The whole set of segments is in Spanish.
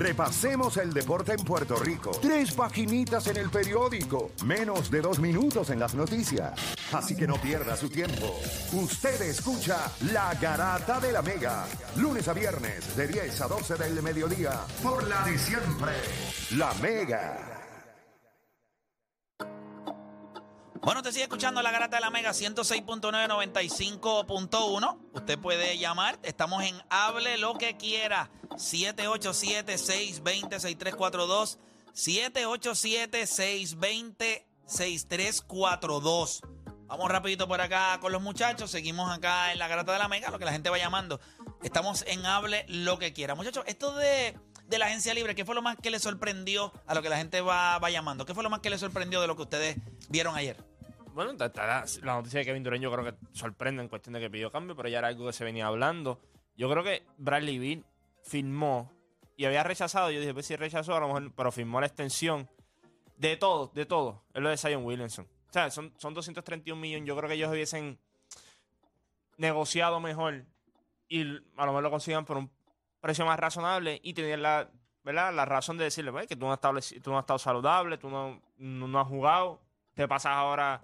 Repasemos el deporte en Puerto Rico. Tres paginitas en el periódico. Menos de dos minutos en las noticias. Así que no pierda su tiempo. Usted escucha La Garata de la Mega. Lunes a viernes de 10 a 12 del mediodía. Por la de siempre. La Mega. Bueno, te sigue escuchando la garata de la Mega 106.995.1. Usted puede llamar. Estamos en Hable lo que quiera. 787-620-6342. 787-620-6342. Vamos rapidito por acá con los muchachos. Seguimos acá en la garata de la Mega, lo que la gente va llamando. Estamos en Hable lo que quiera. Muchachos, esto de, de la agencia libre, ¿qué fue lo más que le sorprendió a lo que la gente va, va llamando? ¿Qué fue lo más que le sorprendió de lo que ustedes vieron ayer? Bueno, la, noticia de Kevin Durant yo creo que sorprende en cuestión de que pidió cambio, pero ya era algo que se venía hablando. Yo creo que Bradley Beal firmó y había rechazado. Yo dije, pues si rechazó, a lo mejor, pero firmó la extensión de todo, de todo. Es lo de Zion Williamson. O sea, son, son 231 millones. Yo creo que ellos hubiesen negociado mejor y a lo mejor lo consigan por un precio más razonable y tenían la, ¿verdad? la razón de decirle "Pues, que tú no, has estado, tú no has estado saludable, tú no, no, has jugado, te pasas ahora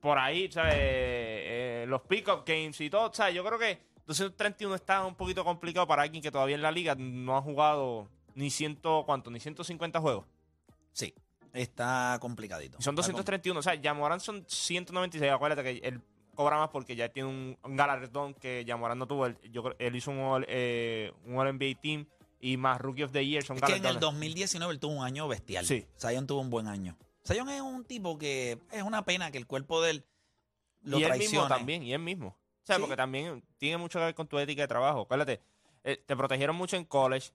por ahí, ¿sabes? Eh, los pick-up games y todo. O sea, yo creo que 231 está un poquito complicado para alguien que todavía en la liga no ha jugado ni ciento, ¿cuánto? Ni 150 juegos. Sí, está complicadito. Y son Está 231. O sea, Yamoran son 196. Acuérdate que él cobra más porque ya tiene un, un galardón que Yamoran no tuvo. Él, yo, él hizo un All, eh, un All NBA Team y más Rookie of the Year. Son Es que en el galardones. 2019 él tuvo un año bestial. Sí. Zion tuvo un buen año. Zion es un tipo que es una pena que el cuerpo de él lo y él traicione. mismo también, y él mismo. O sea, Sí. porque también tiene mucho que ver con tu ética de trabajo. Acuérdate, eh, te protegieron mucho en college,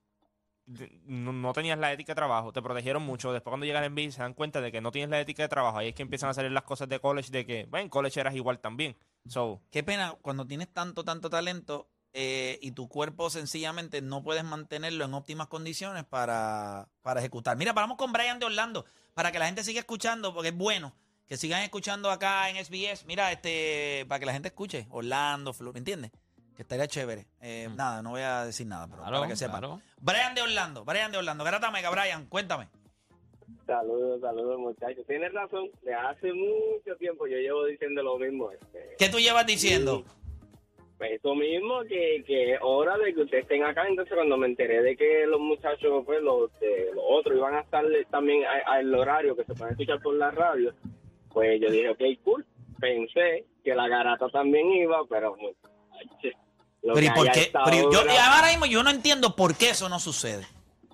no, no tenías la ética de trabajo, te protegieron mucho. Después cuando llegas en NBA se dan cuenta de que no tienes la ética de trabajo. Ahí es que empiezan a salir las cosas de college de que, bueno, en college eras igual también. So, Qué pena cuando tienes tanto, tanto talento eh, y tu cuerpo sencillamente no puedes mantenerlo en óptimas condiciones para, para ejecutar. Mira, vamos con Brian de Orlando para que la gente siga escuchando, porque es bueno que sigan escuchando acá en SBS. Mira, este, para que la gente escuche. Orlando, Flor, ¿me entiendes? Que estaría chévere. Eh, Nada, no voy a decir nada, pero Claro, para que sepan. claro. Brian de Orlando, Brian de Orlando. Garata Mega, Brian, cuéntame. Saludos, saludos muchachos. Tienes razón, de hace mucho tiempo yo llevo diciendo lo mismo. Este, ¿Qué tú llevas diciendo? pues eso mismo, que, que es hora de que ustedes estén acá. Entonces cuando me enteré de que los muchachos, pues los, de, los otros iban a estar también a- al horario que se pueden escuchar por la radio, pues yo dije, ok, cool. Pensé que la garata también iba, pero... lo Pero ¿y por qué? Pero yo, ahora mismo yo no entiendo por qué eso no sucede.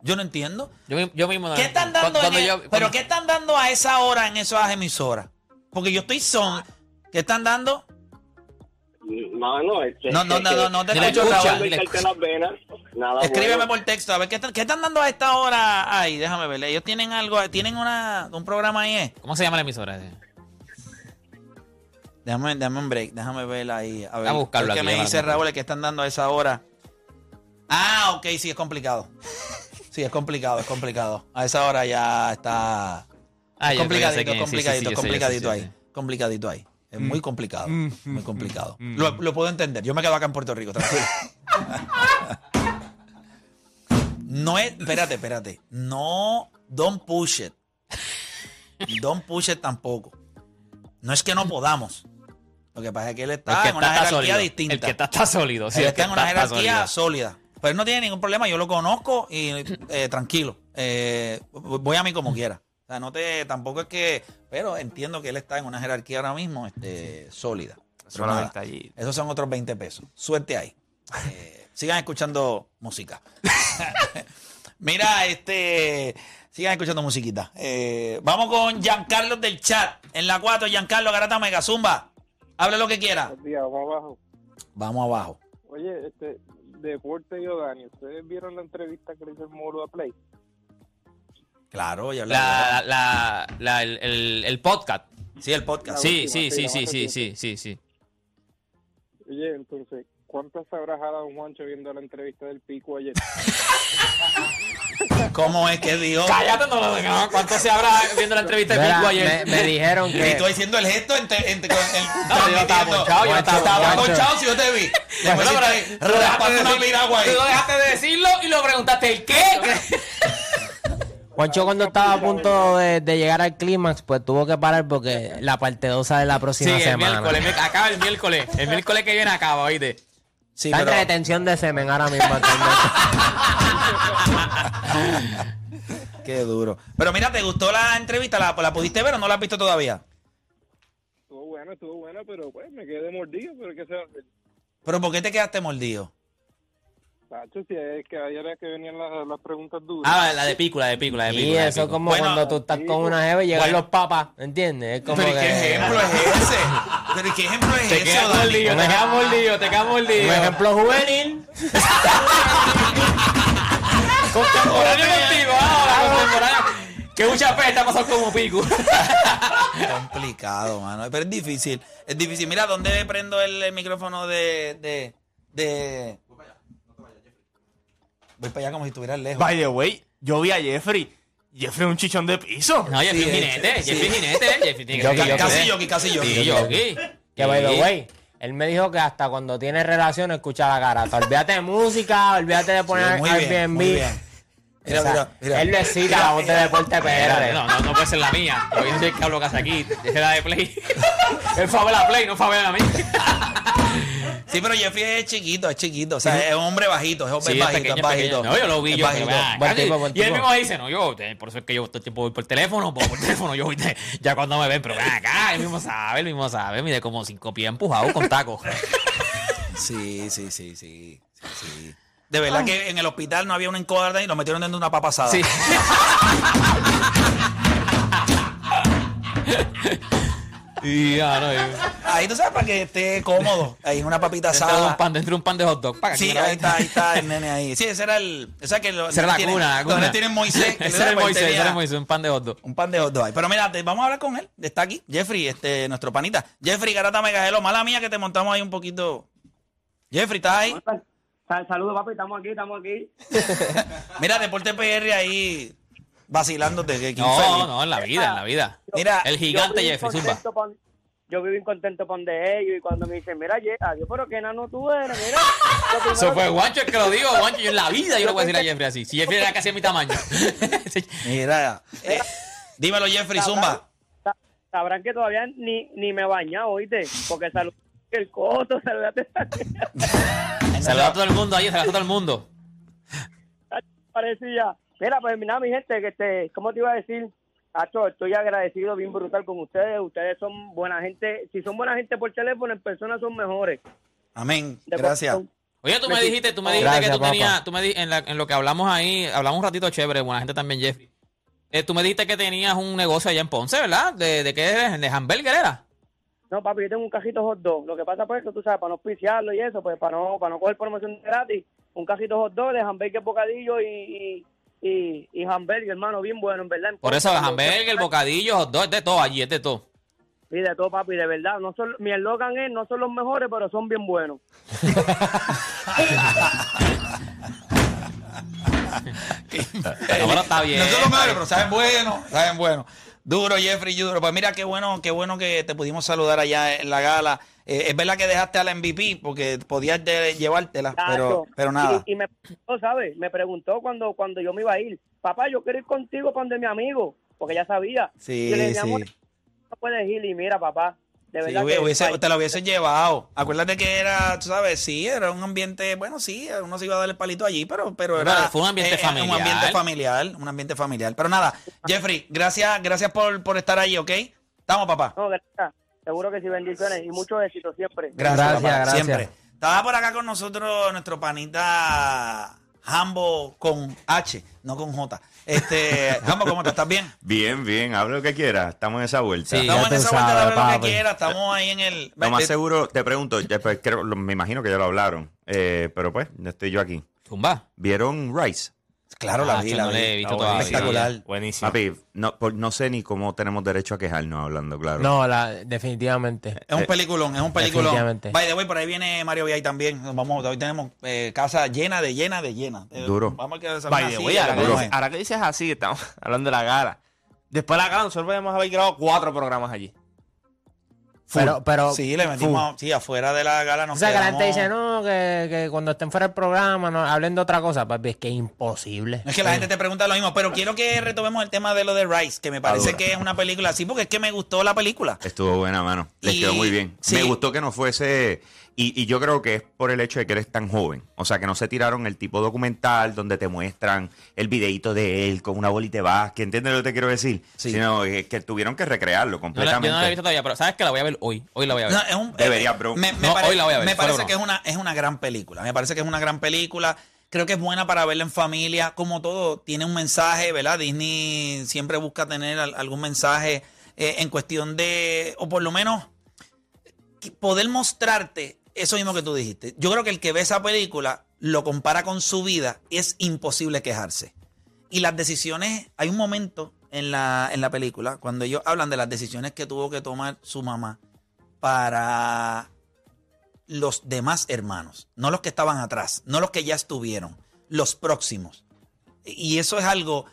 Yo no entiendo. Yo, yo mismo. ¿Qué están dando cuando en el- yo- pero cuando- qué están dando a esa hora en esas emisoras? Porque yo estoy son. ¿Qué están dando? No, no, es que- No, no, no, no, no te escucho, escucha, las venas, nada Escríbeme bueno. por texto, a ver qué están, qué están dando a esta hora. Ay, déjame ver. Ellos tienen algo, tienen una, un programa ahí. ¿eh? ¿Cómo se llama la emisora? Déjame, déjame un break, déjame ver ahí. A ver, A buscarlo ¿qué aquí, me dice. Raúl que están dando a esa hora? Ah, ok, sí, es complicado. Sí, es complicado, es complicado. A esa hora ya está. Ah, que complicadito. Sí, sí, complicadito, sí, complicadito ahí. Complicadito ahí. Es muy complicado. Mm, Muy mm, complicado. mm, Lo, mm. lo puedo entender. Yo me quedo acá en Puerto Rico, tranquilo. no es. Espérate, espérate. No. Don't push it. Don't push it tampoco. No es que no podamos. Lo que pasa es que él está que en una está, está jerarquía sólido. distinta. El que está, está sólido. Sí, Él el está que en una está, jerarquía sólida. Pero él no tiene ningún problema. Yo lo conozco y eh, tranquilo. Eh, voy a mí como quiera. O sea, no te, tampoco es que. Pero entiendo que él está en una jerarquía ahora mismo este, sólida. Solamente nada, allí. Esos son otros 20 pesos. Suerte ahí. Eh, sigan escuchando música. Mira, este. Sigan escuchando musiquita. Eh, vamos con Giancarlo del chat. En la 4, Giancarlo Garata Mega Zumba. Hable lo que quiera. Buenos días, vamos abajo. Vamos abajo. Oye, este, Deporte y Dani, ¿ustedes vieron la entrevista que le hizo el Moro a Play? Claro, ya hablé. La, la, la, el, el, el podcast. Sí, el podcast. Sí, última, sí, sí, sí, sí, sí, sí, sí, sí. Oye, entonces, ¿cuántas habrá jalado un Juancho viendo la entrevista del Pico ayer? ¿Cómo es que dijo? Cállate, no lo no, ¿Cuánto se habrá viendo la entrevista de Pico ayer? me, me dijeron Y que. tú haciendo el gesto entre, entre, con el, No, yo estaba ponchado, yo estaba ponchado si yo te vi. Después Bueno, pero una piragua ahí. Tú dejaste de decirlo y lo preguntaste el qué. Juancho cuando estaba a punto de, de llegar al clímax, pues tuvo que parar porque la parte 2 sale la Sí, próxima el semana. miércoles, mi- acaba el miércoles. El miércoles que viene acaba, oíste. Sí, Está en pero, retención de semen ahora mismo. qué duro. Pero mira, ¿te gustó la entrevista? ¿La, la pudiste ver o no la has visto todavía? Estuvo buena, estuvo buena, pero pues me quedé mordido, pero ¿qué se va a hacer? ¿Pero por qué te quedaste mordido? Tacho, si es que ayer era que venían las, las preguntas duras. Ah, la de Pico, la de Pico, la de Pico. y la de eso Pico. como Bueno, cuando tú estás con una jeva y llegan bueno. los papas, ¿entiendes? Es como ¿Pero y que... qué ejemplo es ese? ¿Pero y qué ejemplo es Te ese, quedas mordido, te quedas mordido, te quedas mordido. Un ejemplo juvenil. Contemporáneo contigo, ahora, contemporáneo. Que muchas veces te ha pasado como Pico. complicado, mano. Pero es difícil. Es difícil. Mira, ¿dónde prendo el, el micrófono de, de, de... Voy para allá como si estuvieras lejos. By the way, yo vi a Jeffrey. Jeffrey es un chichón de piso. No, Jeffrey Sí, es jinete, sí. Jeffrey es jinete, Jeffrey tiene que ser yo- casi jinete. yo, casi yo. Sí, Yogi. Que by the way, él me dijo que hasta cuando tiene relación escucha la garata. Olvídate de música, olvídate de poner Sí, muy bien, Airbnb. muy bien. Mira, O sea, mira, mira. Él lo excita la voz de Deporte PR. No, no, no puede ser la mía. Yo soy el que hablo casi aquí. Es la de Play. Él fue a ver la Play, no fue a ver a mí. Sí, pero Jeffrey es chiquito, es chiquito. O sea, es un hombre bajito, es hombre Sí, es bajito, pequeño, es bajito. pequeño. No, yo lo vi, Es yo. bajito. pero, ah, Buen casi- tipo, buen y él mismo dice, no, yo, por eso es que yo todo el tiempo voy por teléfono, por, por teléfono, yo voy ya cuando me ven, pero ven acá, él mismo sabe, él mismo sabe, mide como cinco pies empujado con tacos. Sí, sí, sí, sí, sí. De verdad que en el hospital no había un encuadre y lo metieron dentro de una papa asada. Sí. y ya, no, y- Ahí tú sabes para que esté cómodo. Ahí en una papita dentro de un asada. pan, dentro de un pan de hot dog. para que Sí, me ahí está, ahí está el nene ahí. Sí, ese era el. O sea que lo, Esa era la tiene- cuna, la Donde tienen Moisés. que Ese era pues, Moisés, ese era Moisés, un pan de hot dog. Un pan de hot dog ahí. Pero mira, te- vamos a hablar con él. Está aquí. Jeffrey, este, nuestro panita. Jeffrey Garata Megajelo. Mala mía que te montamos ahí un poquito. Jeffrey, ¿estás ahí? Sal- Saludos, papi, estamos aquí, estamos aquí. Mira, Deporte PR ahí vacilándote. Que. No, no, en la vida, en la vida. Mira, El gigante Jeffrey, pon- yo viví contento con de ellos y cuando me dicen, mira, ye- adiós, pero qué enano tú eres, mira. Eso fue Guancho el que lo digo, Guancho. Yo en la vida yo le voy a decir a Jeffrey así. Si Jeffrey era casi a mi tamaño. Mira. eh, dímelo, Jeffrey, zumba. Sa- Sabrán que todavía ni, ni me he bañado, ¿oíste? Porque salud el coto, saludate. Saluda a todo el mundo ahí, saluda a todo el mundo. parecía. Mira, pues mira, mi gente, que este, ¿cómo te iba a decir? Acho, estoy agradecido, bien brutal con ustedes. Ustedes son buena gente. Si son buena gente por teléfono, en persona son mejores. Amén. De Gracias. Oye, tú me dijiste, tú me dijiste Gracias, que tú papá. tenías, tú me di- en, la- en lo que hablamos ahí, hablamos un ratito chévere, buena gente también, Jeffrey. Eh, tú me dijiste que tenías un negocio allá en Ponce, ¿verdad? ¿De, de qué eres? ¿De hamburger era? No, papi, yo tengo un cajito hot dog. Lo que pasa pues que tú sabes, para no auspiciarlo y eso, pues para no, para no coger promoción gratis, un cajito hot dog de hamburger bocadillo y, y, y, y hamburger, hermano, bien bueno, en verdad. Por eso, hamburger, bocadillo, hot dog, es de todo allí, es de todo. Sí, de todo, papi, de verdad. No son, mi eslogan es, no son los mejores, pero son bien buenos. No, pero está bien. No son los mejores, pero saben bueno, saben bueno. Duro, Jeffrey, duro. Pues mira, qué bueno, qué bueno que te pudimos saludar allá en la gala. Eh, es verdad que dejaste a la MVP porque podías de- llevártela, pero, pero nada. Y, y me preguntó, ¿sabes? Me preguntó cuando, cuando yo me iba a ir. Papá, yo quiero ir contigo con de mi amigo, porque ya sabía. Sí, Y le sí. no puedes ir. Y mira, papá, de Sí, verdad hubiese- que... hubiese- te la hubiese llevado. Acuérdate que era, tú sabes, sí, era un ambiente, bueno, sí, uno se iba a dar el palito allí, pero, pero Pero era. fue un ambiente eh, familiar. Un ambiente familiar, un ambiente familiar. Pero nada, Jeffrey, gracias, gracias por, por estar ahí, ¿ok? Estamos, papá. No, gracias. Seguro que sí, bendiciones y mucho éxito siempre. Gracias, Gracias, papá, gracias. siempre. Estaba por acá con nosotros nuestro panita Jambo con H, no con J. Este, Jambo, ¿cómo te estás bien? Bien, bien, hable lo que quiera. Estamos en esa vuelta. Sí. Estamos en esa vuelta de sabes, hablar lo que quiera, estamos ahí en el. Lo más seguro, te pregunto, ya, pues, creo- me imagino que ya lo hablaron, eh, pero pues, ya estoy yo aquí. Zumba. ¿Vieron Rice? Claro, la Ah, vi, la no vi. la he visto todavía. Espectacular. Buenísimo. Papi, no, por- no sé ni cómo tenemos derecho a quejarnos hablando, claro. No, la, definitivamente. Es un peliculón, es un peliculón. Definitivamente. By the way, por ahí viene Mario Villay también. Vamos, hoy tenemos eh, casa llena de llena de llena. Eh, Duro. Vamos a que se By the way, ahora, que ¿cómo dices, es? ahora que dices así, estamos hablando de la gala. Después de la gala, nosotros podemos haber grabado cuatro programas allí. Pero, pero, Sí, le metimos, sí, afuera de la gala o nos sea, que la gente dice, no, que, que cuando estén fuera del programa no hablen de otra cosa, papi, es que es imposible. Es que la gente te pregunta lo mismo, pero quiero que retomemos el tema de lo de Rice, que me parece que es una película así, porque es que me gustó la película. Estuvo buena, mano. Les Y- quedó muy bien. sí. Me gustó que no fuese. Y, y yo creo que es por el hecho de que eres tan joven. O sea, que no se tiraron el tipo documental donde te muestran el videito de él con una bolita de básquet. ¿Entiendes lo que te quiero decir? Sí. Sino que tuvieron que recrearlo Yo, la- completamente. yo no la he visto todavía, pero sabes que la voy a ver hoy. Hoy la voy a ver. No, es un- Debería, bro. Me, me No, pare- hoy la voy a ver, me parece que es una, es una gran película. Me parece que es una gran película. Creo que es buena para verla en familia. Como todo, tiene un mensaje, ¿verdad? Disney siempre busca tener al- algún mensaje eh, en cuestión de, o por lo menos, poder mostrarte eso mismo que tú dijiste. Yo creo que el que ve esa película lo compara con su vida, es imposible quejarse. Y las decisiones, hay un momento en la, en la película cuando ellos hablan de las decisiones que tuvo que tomar su mamá para los demás hermanos, no los que estaban atrás, no los que ya estuvieron, los próximos. Y eso es algo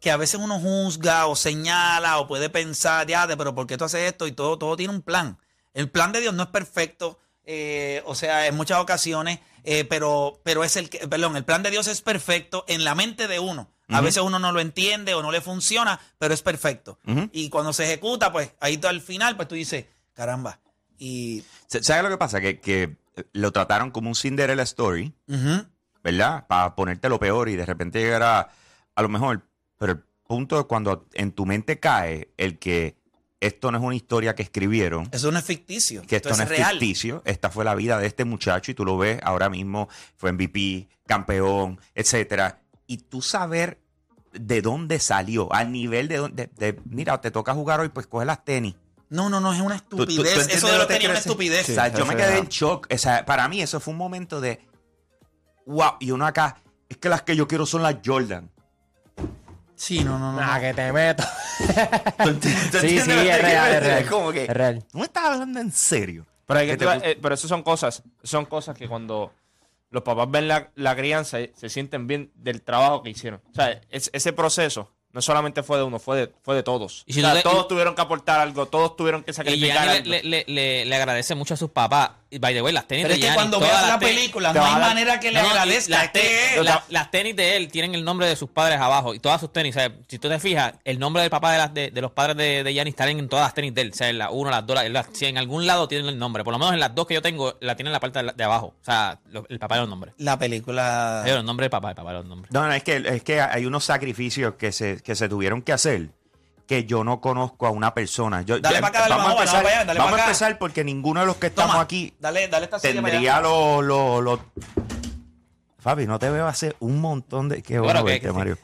que a veces uno juzga o señala o puede pensar, ya, pero ¿por qué tú haces esto? Y todo, todo tiene un plan. El plan de Dios no es perfecto, eh, o sea, en muchas ocasiones, eh, pero, pero es el que, perdón, el plan de Dios es perfecto en la mente de uno. A veces uno no lo entiende o no le funciona, pero es perfecto. Y cuando se ejecuta, pues ahí al final, pues tú dices, caramba. Y ¿Sabes lo que pasa? Que, que lo trataron como un Cinderella Story, ¿verdad? Para ponerte lo peor y de repente llegar a, a lo mejor. Pero el punto es cuando en tu mente cae el que esto no es una historia que escribieron, eso no es ficticio. que esto no es real. ficticio, esta fue la vida de este muchacho y tú lo ves ahora mismo, fue MVP, campeón, etcétera. Y tú saber de dónde salió, al nivel de donde, de- de, mira, te toca jugar hoy, pues coge las tenis. No, no, no, es una Tú- tú- tú estupidez. eso de lo los tenis es una estupidez. O sea, yo me es quedé verdad. en shock. O sea, para mí eso fue un momento de wow. Y uno acá, es que las que yo quiero son las Jordan. Sí, no, no, no. Ah, que te meto. ¿Tú entiendes- tú Sí, sí, que es real, es real. como que, Es real. ¿no me estás hablando en serio? Pero, hay que, Que te- eh, pero eso son cosas, son cosas que cuando los papás ven la, la crianza eh, se sienten bien del trabajo que hicieron. O sea, es- ese proceso no solamente fue de uno, fue de, fue de todos. Y si O sea, tú te- todos y- tuvieron que aportar algo, todos tuvieron que Y sacrificar Gianni algo. le, le, le, le agradece mucho a sus papás. Y by the way, las tenis Pero de es que cuando veas la tenis- película, no hay manera que le No, agradezca. Las, la- las tenis de él tienen el nombre de sus padres abajo y todas sus tenis. o sea, si tú te fijas, el nombre del papá de, las, de, de los padres de, de Gianni están en todas las tenis de él. O sea, en la 1, las 2, la- si en algún lado tienen el nombre. Por lo menos en las dos que yo tengo, la tienen en la parte de, abajo. O sea, lo- el papá de los nombres. La película. Hay los nombres del papá, el papá de los nombres. No, no, es que, es que hay unos sacrificios que se, que se tuvieron que hacer que yo no conozco a una persona. Yo, Dale ya- pa' acá, dale vamos a empezar, allá, dale vamos a empezar porque ninguno de los que estamos Toma, aquí Dale, dale esta silla para tendría los... Lo, lo- Fabi, no te veo hace un montón de... Qué bueno Bueno, que- verte, que- Mario.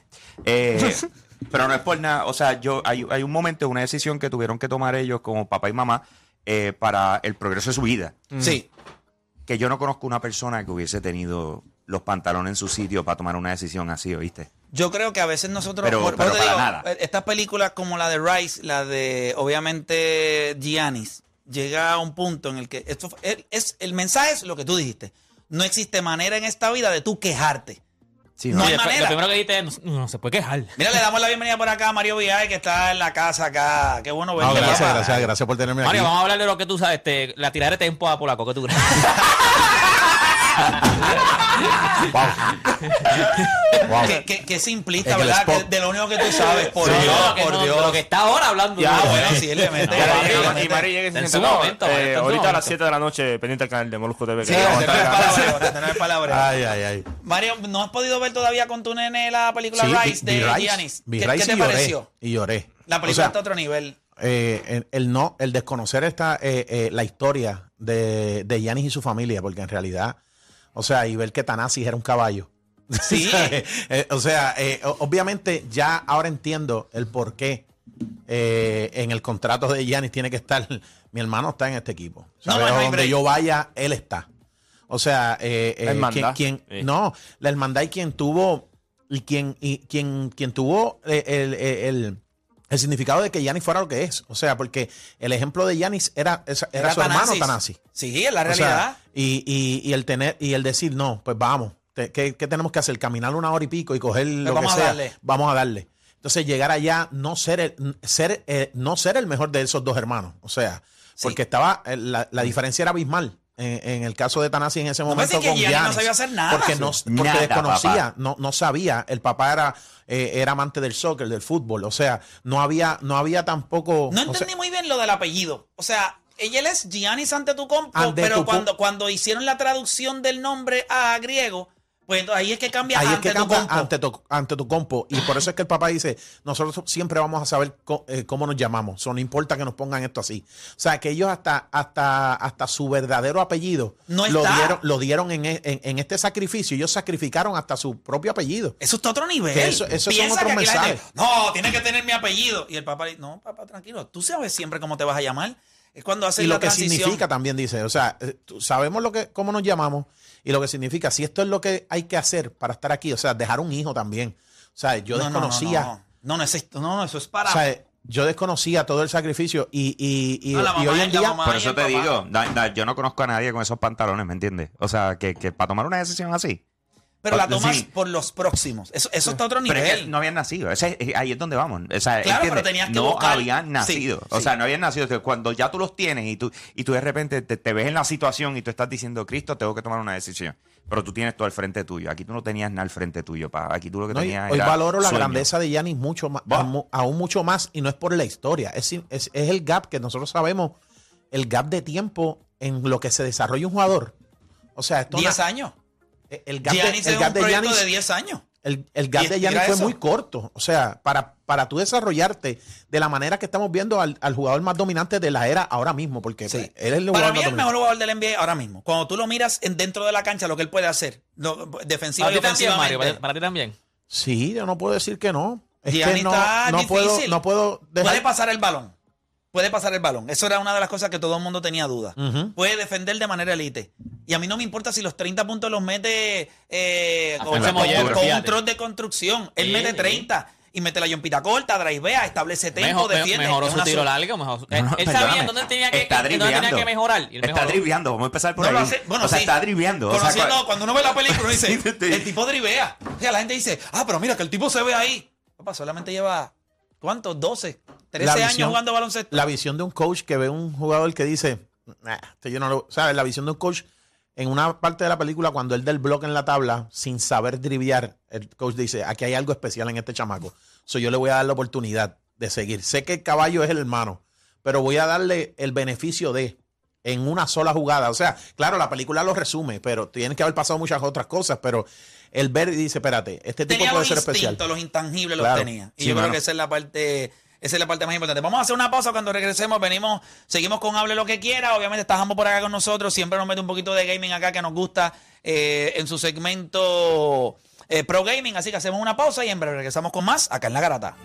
Eh, pero no es por nada. O sea, yo hay, hay un momento, una decisión que tuvieron que tomar ellos como papá y mamá eh, para el progreso de su vida. Sí. Que yo no conozco una persona que hubiese tenido los pantalones en su sitio para tomar una decisión así, ¿oíste? Yo creo que a veces nosotros. Pero- por- pero para digo, nada. eh, Estas películas como la de Rice, la de obviamente Giannis, llega a un punto en el que. Esto fue- es, es- el mensaje es lo que tú dijiste. No existe manera en esta vida de tú quejarte. Sí, No hay Oye, manera. Lo primero que dijiste es, no, no se puede quejar. Mira, le damos la bienvenida por acá a Mario Villay, que está en la casa acá. Qué bueno No, verte, gracias, papá. gracias, gracias por tenerme aquí. Mario, vamos a hablar de lo que tú sabes, este, la tiradera de tiempo a Polaco, ¿qué tú crees? Wow. Qué, qué- Es ¿verdad? Que de lo único que tú sabes. Por Sí, Dios, no, por no, Dios. lo que está ahora hablando. Ya, bueno, sí, él le mete. Y- Mari llega En su momento, eh, ahorita a las momento. 7 de la noche, pendiente al canal de Molusco TV. Sí, que vamos a te no es estar- palabreo, te no es palabreo. Ay, ay, ay. Mario, ¿no has podido ver todavía con tu nene la película Sí, Rice vi- vi de Giannis? ¿Qué, te pareció? Y lloré. La película O sea, está a otro nivel. eh, el, el no, el desconocer esta, eh, eh, la historia de, de Giannis y su familia, porque en realidad, o sea, y ver que Tanasi era un caballo. Sí. Eh, o sea, eh, o- obviamente ya ahora entiendo el por qué eh, en el contrato de Giannis tiene que estar, mi hermano está en este equipo. No, no, Donde break. yo vaya, él está. O sea, eh, eh, La hermandad. quien, quien- Sí. no, la hermandad y quien tuvo y quien, y quien, quien tuvo eh, el, el- el- el significado de que Yanis fuera lo que es. O sea, porque el ejemplo de Yanis era, era, era su hermano Thanasis. Tanasi. Sí, es la O sea, realidad. y, y- y el tener, y el decir, no, pues vamos, te- ¿qué, qué tenemos que hacer? Caminar una hora y pico y coger lo vamos a que sea. darle. Vamos a darle. Entonces llegar allá, no ser el, ser, eh, no ser el mejor de esos dos hermanos. O sea, Sí. porque estaba, eh, la, la diferencia era abismal. En, en el caso de Tanasi en ese me momento que con Giannis no sabía hacer nada. Porque, no, porque Nada, desconocía, papá. no, no sabía. El papá era, eh, era amante del soccer, del fútbol. O sea, no había, no había tampoco. No sea, entendí muy bien lo del apellido. O sea, ella es Giannis Antetokounmpo, Ante pero tu cuando, cuando hicieron la traducción del nombre a griego, pues entonces ahí es que cambia Ahí es que cambia Antetokounmpo. ante tu, ante tu compo. Y por eso es que el papá dice, nosotros siempre vamos a saber eh, cómo nos llamamos. So, no importa que nos pongan esto así. O sea, que ellos hasta, hasta, hasta su verdadero apellido No lo dieron, lo dieron en, e- en- en este sacrificio. Ellos sacrificaron hasta su propio apellido. Eso está a otro nivel. Que eso- esos son otros que la gente, mensajes. no, tiene que tener mi apellido. Y el papá dice, no, papá, tranquilo, tú sabes siempre cómo te vas a llamar. Es cuando haces y la lo que transición. significa también dice, o sea, eh, sabemos lo que, cómo nos llamamos y lo que significa, si esto es lo que hay que hacer para estar aquí, o sea, dejar un hijo también. O sea, yo No, no, no, desconocía, No, no, no, es esto, no, no, eso es para. o sea, yo desconocía todo el sacrificio y, y, y, No, hoy en día, mamá. Por eso te papá. digo, da- da, yo no conozco a nadie con esos pantalones, ¿me entiendes? O sea, que, que para tomar una decisión así. Pero la tomas sí. por los próximos. Eso, eso está a otro Pero nivel. es que no habían nacido. Ese es- ahí es donde vamos. O sea, Claro, ¿entiendes? pero tenías que no buscar- habían nacido. Sí, o sí. sea, no habían nacido. Cuando ya tú los tienes y tú, y tú de repente te, te ves en la situación y tú estás diciendo, Cristo, tengo que tomar una decisión. Pero tú tienes todo al frente tuyo. Aquí tú no tenías nada al frente tuyo, pa. Aquí tú lo que no, tenías hoy era valoro la sueño. grandeza de Yanis mucho más, Va. aún, mucho más, y no es por la historia, es, es, es el gap que nosotros sabemos, el gap de tiempo en lo que se desarrolla un jugador. O sea, esto 10 na- años. El gap de, Giannis el es gap un de proyecto Giannis- de 10 años. El, el gap de Giannis fue eso. muy corto. O sea, para, para tú desarrollarte de la manera que estamos viendo al, al jugador más dominante de la era ahora mismo, porque Sí. él es el Para jugador mí más el mejor jugador del NBA ahora mismo. Cuando tú lo miras en- dentro de la cancha, lo que él puede hacer, lo- defensiva Para y ti también, Mario. ofensivamente. Para, ti también. Sí, yo no puedo decir que no. Es Giannis que no, está no puedo, difícil. no puedo dejar. Puede pasar el balón. Puede pasar el balón. Eso era una de las cosas que todo el mundo tenía duda. Puede defender de manera elite. Y a mí no me importa si los 30 puntos los mete eh, con, Hacerse con- mollero, con un troll de construcción. Él Sí, mete sí. 30 y mete la yompita corta, drivea, establece tempo, Mejor- me- defiende. mejoró su tiro largo. Mejor, No, él no, él sabía dónde tenía que, Está dónde tenía driblando. que mejorar. Y él Está driblando. Vamos a empezar por No lo ahí. hace- bueno, o sea, sí. está driblando. O sea, Conociendo, cua- cuando uno ve la película, uno dice, Sí, sí, sí. el tipo drivea. O sea, la gente dice, ah, pero mira que el tipo se ve ahí. Papá, solamente lleva, ¿cuántos? 12, 13 La años jugando baloncesto. La visión de un coach que ve un jugador que dice, "Nah, este yo no lo. ¿Sabes? La visión de un coach en una parte de la película, cuando él da el bloque en la tabla, sin saber driviar, el coach dice: aquí hay algo especial en este chamaco. So, yo le voy a dar la oportunidad de seguir. Sé que el caballo es el hermano, pero voy a darle el beneficio de en una sola jugada. O sea, claro, la película lo resume, pero tienen que haber pasado muchas otras cosas, pero el ver y dice, espérate, este tipo tenía puede los ser especial. los intangibles Claro. los tenía. Y Sí, yo creo que esa es la parte, esa es la parte más importante. Vamos a hacer una pausa cuando regresemos, venimos, seguimos con Hable lo que quiera. Obviamente está Jambo por acá con nosotros, siempre nos mete un poquito de gaming acá que nos gusta eh, en su segmento eh, Pro Gaming. Así que hacemos una pausa y en breve regresamos con más acá en la garata.